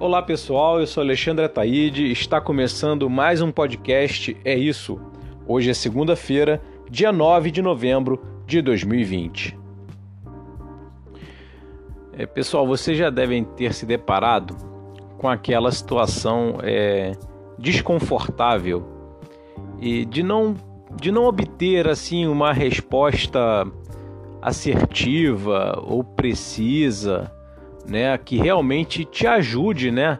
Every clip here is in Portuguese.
Olá pessoal, eu sou Alexandre Ataíde, está começando mais um podcast É Isso. Hoje é segunda-feira, dia 9 de novembro de 2020. É, pessoal, vocês já devem ter se deparado com aquela situação é, desconfortável e de não, de não obter assim uma resposta assertiva ou precisa né, que realmente te ajude, né,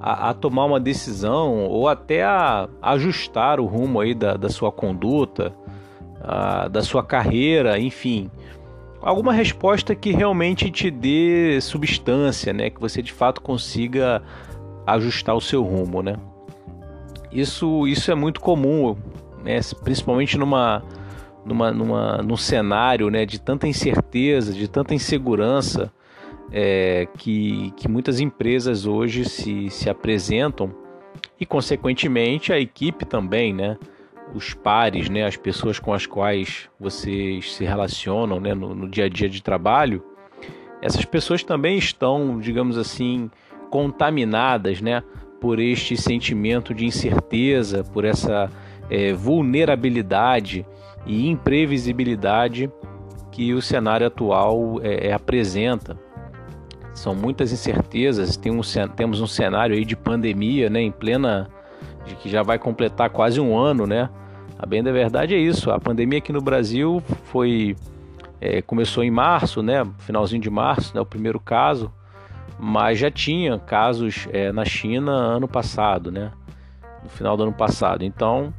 a, a, tomar uma decisão ou até a, ajustar o rumo aí da, da sua conduta, a, da sua carreira, enfim, alguma resposta que realmente te dê substância, né, que você de fato consiga ajustar o seu rumo, né. Isso, isso é muito comum, né, principalmente numa numa, numa, num cenário né, de tanta incerteza, de tanta insegurança, é, que, que muitas empresas hoje se, se apresentam e, consequentemente, a equipe também, né? Os pares, né? As pessoas com as quais vocês se relacionam né? no, no dia a dia de trabalho, essas pessoas também estão, digamos assim, contaminadas, né? Por este sentimento de incerteza, por essa é, vulnerabilidade e imprevisibilidade que o cenário atual é, é apresenta são muitas incertezas. Tem um, temos um cenário aí de pandemia, né, em plena, de que já vai completar quase um ano, né? A bem da verdade é isso. A pandemia aqui no Brasil foi é, começou em março, né? Finalzinho de março, né? O primeiro caso, mas já tinha casos é, na China ano passado, né? No final do ano passado. Então,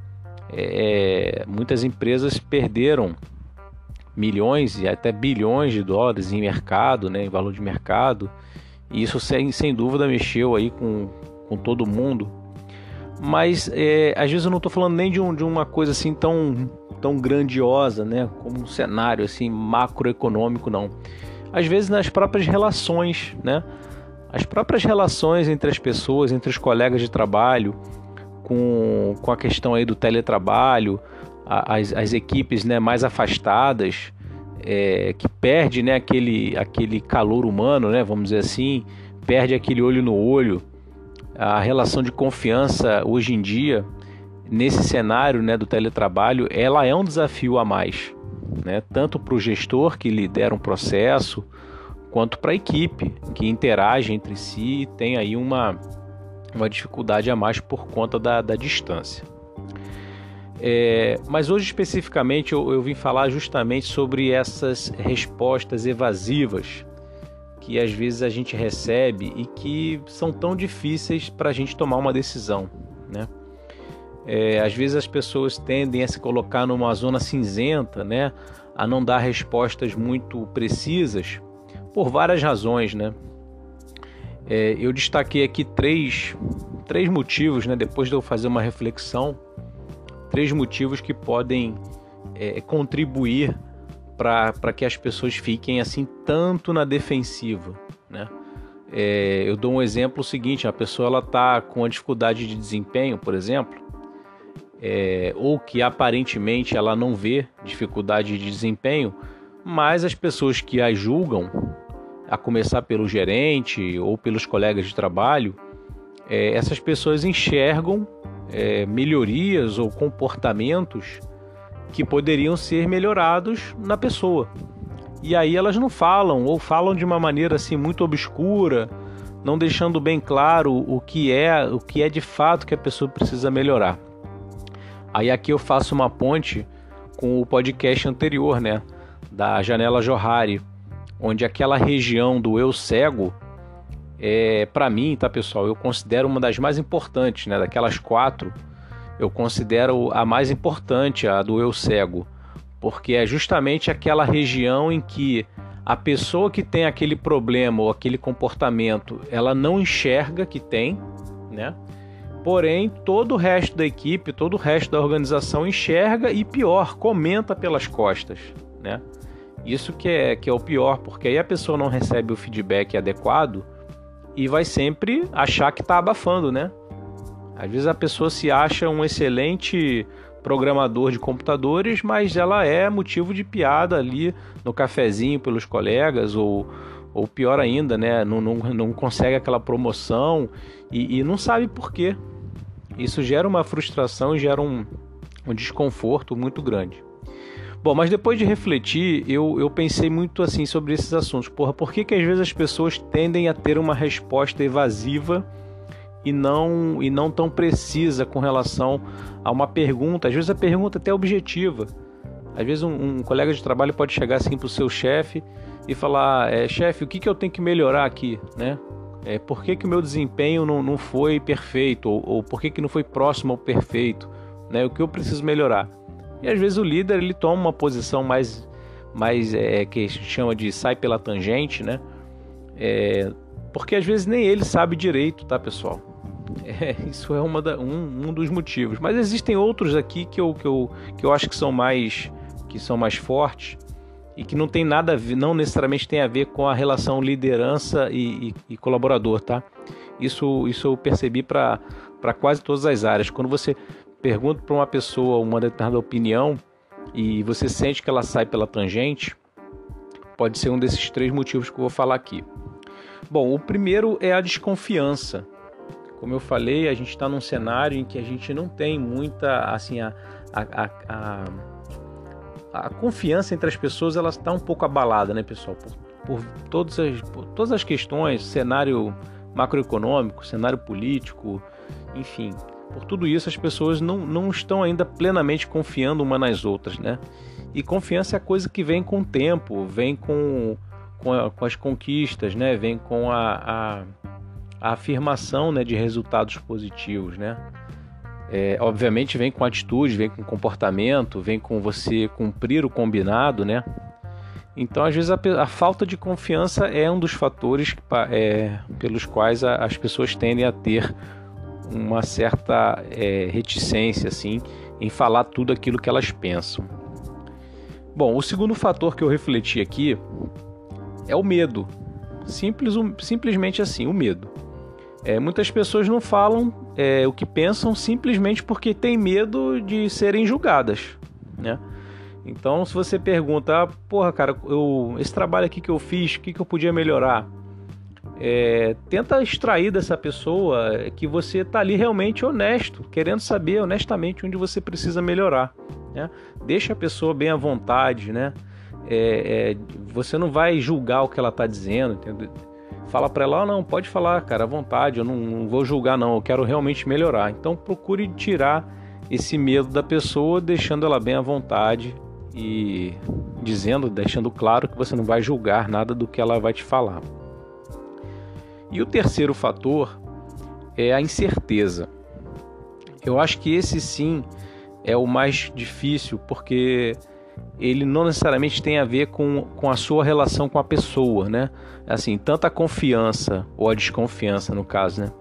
é, muitas empresas perderam milhões e até bilhões de dólares em mercado, né, em valor de mercado. E isso sem, sem dúvida mexeu aí com, com todo mundo. Mas é, às vezes eu não estou falando nem de, um, de uma coisa assim tão, tão grandiosa, né, como um cenário assim macroeconômico, não. Às vezes nas próprias relações, né, as próprias relações entre as pessoas, entre os colegas de trabalho, com, com a questão aí do teletrabalho, as, as equipes né, mais afastadas, é, que perde né, aquele, aquele calor humano, né, vamos dizer assim, perde aquele olho no olho. A relação de confiança hoje em dia, nesse cenário né, do teletrabalho, ela é um desafio a mais, né, tanto para o gestor que lidera um processo, quanto para a equipe que interage entre si e tem aí uma, uma dificuldade a mais por conta da, da distância. É, mas hoje especificamente eu, eu, vim falar justamente sobre essas respostas evasivas que às vezes a gente recebe e que são tão difíceis para a gente tomar uma decisão, né? É, às vezes as pessoas tendem a se colocar numa zona cinzenta, né? A não dar respostas muito precisas por várias razões, né? É, eu destaquei aqui três, três motivos, né? Depois de eu fazer uma reflexão três motivos que podem é, contribuir para que as pessoas fiquem assim tanto na defensiva, né? É, eu dou um exemplo seguinte: a pessoa ela está com uma dificuldade de desempenho, por exemplo, é, ou que aparentemente ela não vê dificuldade de desempenho, mas as pessoas que a julgam, a começar pelo gerente ou pelos colegas de trabalho, é, essas pessoas enxergam é, melhorias ou comportamentos que poderiam ser melhorados na pessoa. E aí elas não falam ou falam de uma maneira assim muito obscura, não deixando bem claro o que é, o que é de fato que a pessoa precisa melhorar. Aí aqui eu faço uma ponte com o podcast anterior, né, da Janela Johari, onde aquela região do eu cego é, para mim, tá pessoal, eu considero uma das mais importantes, né? Daquelas quatro, eu considero a mais importante, a do eu cego, porque é justamente aquela região em que a pessoa que tem aquele problema ou aquele comportamento, ela não enxerga que tem, né? Porém, todo o resto da equipe, todo o resto da organização enxerga e pior, comenta pelas costas, né? Isso que é, que é o pior, porque aí a pessoa não recebe o feedback adequado e vai sempre achar que está abafando, né? Às vezes a pessoa se acha um excelente programador de computadores, mas ela é motivo de piada ali no cafezinho pelos colegas ou, ou pior ainda, né, não, não, não consegue aquela promoção e, e, não sabe por quê. Isso gera uma frustração e gera um, um desconforto muito grande. Bom, mas depois de refletir, eu, eu pensei muito assim sobre esses assuntos. Porra, por que, que às vezes as pessoas tendem a ter uma resposta evasiva e não, e não tão precisa com relação a uma pergunta? Às vezes a pergunta é até objetiva. Às vezes um, um colega de trabalho pode chegar assim para o seu chefe e falar: é, chefe, o que, que eu tenho que melhorar aqui? Né? É, por que, que o meu desempenho não, não foi perfeito? Ou, ou por que, que não foi próximo ao perfeito? Né? O que eu preciso melhorar? E às vezes o líder ele toma uma posição mais, mais é, que a gente chama de sai pela tangente, né? É, porque às vezes nem ele sabe direito, tá, pessoal? É, isso é uma da, um, um dos motivos. Mas existem outros aqui que eu, que, eu, que eu acho que são mais que são mais fortes e que não tem nada a ver, não necessariamente tem a ver com a relação liderança e, e, e colaborador, tá? Isso, isso eu percebi para quase todas as áreas. Quando você pergunta para uma pessoa uma determinada opinião e você sente que ela sai pela tangente, pode ser um desses três motivos que eu vou falar aqui. Bom, o primeiro é a desconfiança. Como eu falei, a gente está num cenário em que a gente não tem muita, assim, a, a, a, a confiança entre as pessoas ela está um pouco abalada, né, pessoal? Por, por, todas, as, por todas as questões, cenário macroeconômico, cenário político, enfim, por tudo isso, as pessoas não, não estão ainda plenamente confiando uma nas outras, né? E confiança é coisa que vem com o tempo, vem com, com, a, com as conquistas, né? Vem com a, a, a, afirmação né, de resultados positivos, né? É, obviamente vem com atitude, vem com comportamento, vem com você cumprir o combinado, né? Então, às vezes, a, a falta de confiança é um dos fatores é, pelos quais a, as pessoas tendem a ter uma certa é, reticência assim em falar tudo aquilo que elas pensam. Bom, o segundo fator que eu refleti aqui é o medo. Simples, simplesmente assim, o medo. É, muitas pessoas não falam é, o que pensam simplesmente porque têm medo de serem julgadas, né? Então, se você pergunta, ah, porra, cara, eu, esse trabalho aqui que eu fiz, o que, que eu podia melhorar? É, tenta extrair dessa pessoa que você está ali realmente honesto, querendo saber honestamente onde você precisa melhorar. Né? Deixa a pessoa bem à vontade, né? É, é, você não vai julgar o que ela está dizendo, entendeu? Fala para ela, oh, não, pode falar, cara, à vontade, eu não, não vou julgar não, eu quero realmente melhorar. Então procure tirar esse medo da pessoa, deixando ela bem à vontade e dizendo, deixando claro que você não vai julgar nada do que ela vai te falar. E o terceiro fator é a incerteza. Eu acho que esse sim é o mais difícil, porque ele não necessariamente tem a ver com, com a sua relação com a pessoa, né? Assim, tanto a confiança, ou a desconfiança no caso, né?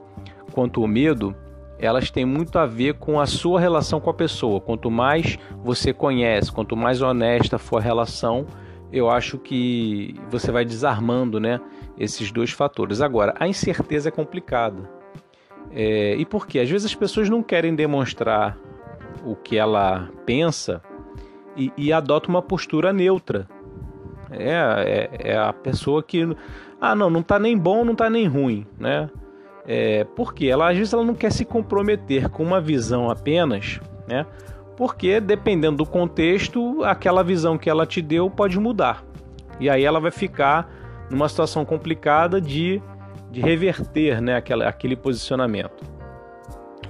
Quanto o medo, elas têm muito a ver com a sua relação com a pessoa. Quanto mais você conhece, quanto mais honesta for a relação, eu acho que você vai desarmando né, esses dois fatores. Agora, a incerteza é complicada. É, e por quê? Às vezes as pessoas não querem demonstrar o que ela pensa e, e adota uma postura neutra. É, é, é, a pessoa que. Ah, não, não está nem bom, não está nem ruim. Né? É, porque ela às vezes ela não quer se comprometer com uma visão apenas, né? Porque dependendo do contexto, aquela visão que ela te deu pode mudar. E aí ela vai ficar numa situação complicada de, de reverter né, aquela, aquele posicionamento.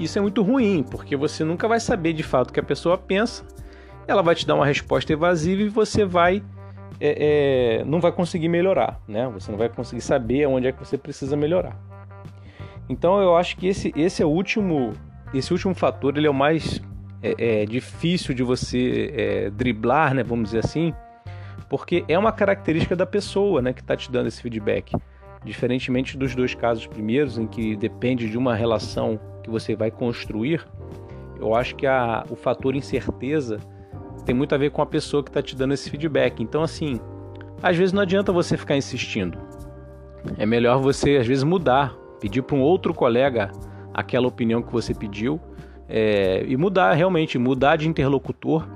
Isso é muito ruim, porque você nunca vai saber de fato o que a pessoa pensa, ela vai te dar uma resposta evasiva e você vai é, é, não vai conseguir melhorar, né? Você não vai conseguir saber onde é que você precisa melhorar. Então eu acho que esse, esse é o último, esse último fator, ele é o mais é, é difícil de você é, driblar, né, vamos dizer assim, porque é uma característica da pessoa né, que está te dando esse feedback. Diferentemente dos dois casos primeiros, em que depende de uma relação que você vai construir, eu acho que a, o fator incerteza tem muito a ver com a pessoa que está te dando esse feedback. Então, assim, às vezes não adianta você ficar insistindo. É melhor você, às vezes, mudar, pedir para um outro colega aquela opinião que você pediu é, e mudar realmente, mudar de interlocutor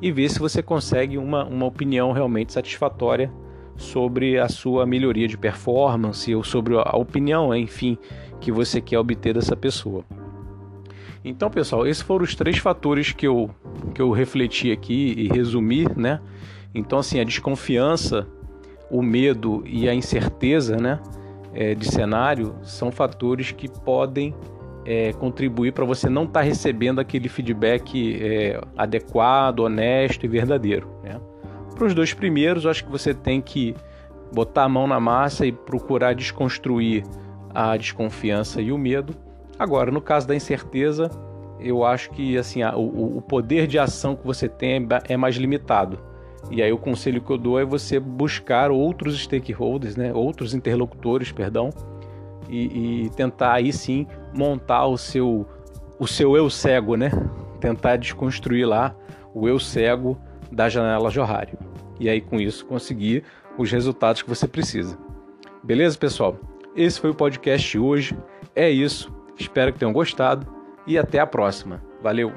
e ver se você consegue uma, uma opinião realmente satisfatória sobre a sua melhoria de performance ou sobre a opinião, enfim, que você quer obter dessa pessoa. Então, pessoal, esses foram os três fatores que eu, que eu refleti aqui e resumi, né? Então, assim, a desconfiança, o medo e a incerteza, né, é, de cenário são fatores que podem é, contribuir para você não estar tá recebendo aquele feedback é, adequado, honesto e verdadeiro. Né? Para os dois primeiros, eu acho que você tem que botar a mão na massa e procurar desconstruir a desconfiança e o medo. Agora, no caso da incerteza, eu acho que assim o, o, poder de ação que você tem é, é mais limitado. E aí o conselho que eu dou é você buscar outros stakeholders, né, outros interlocutores, perdão, e, e tentar aí sim montar o seu o seu eu cego, né? Tentar desconstruir lá o eu cego da janela Johari. E aí com isso conseguir os resultados que você precisa. Beleza, pessoal? Esse foi o podcast de hoje. É isso. Espero que tenham gostado e até a próxima. Valeu.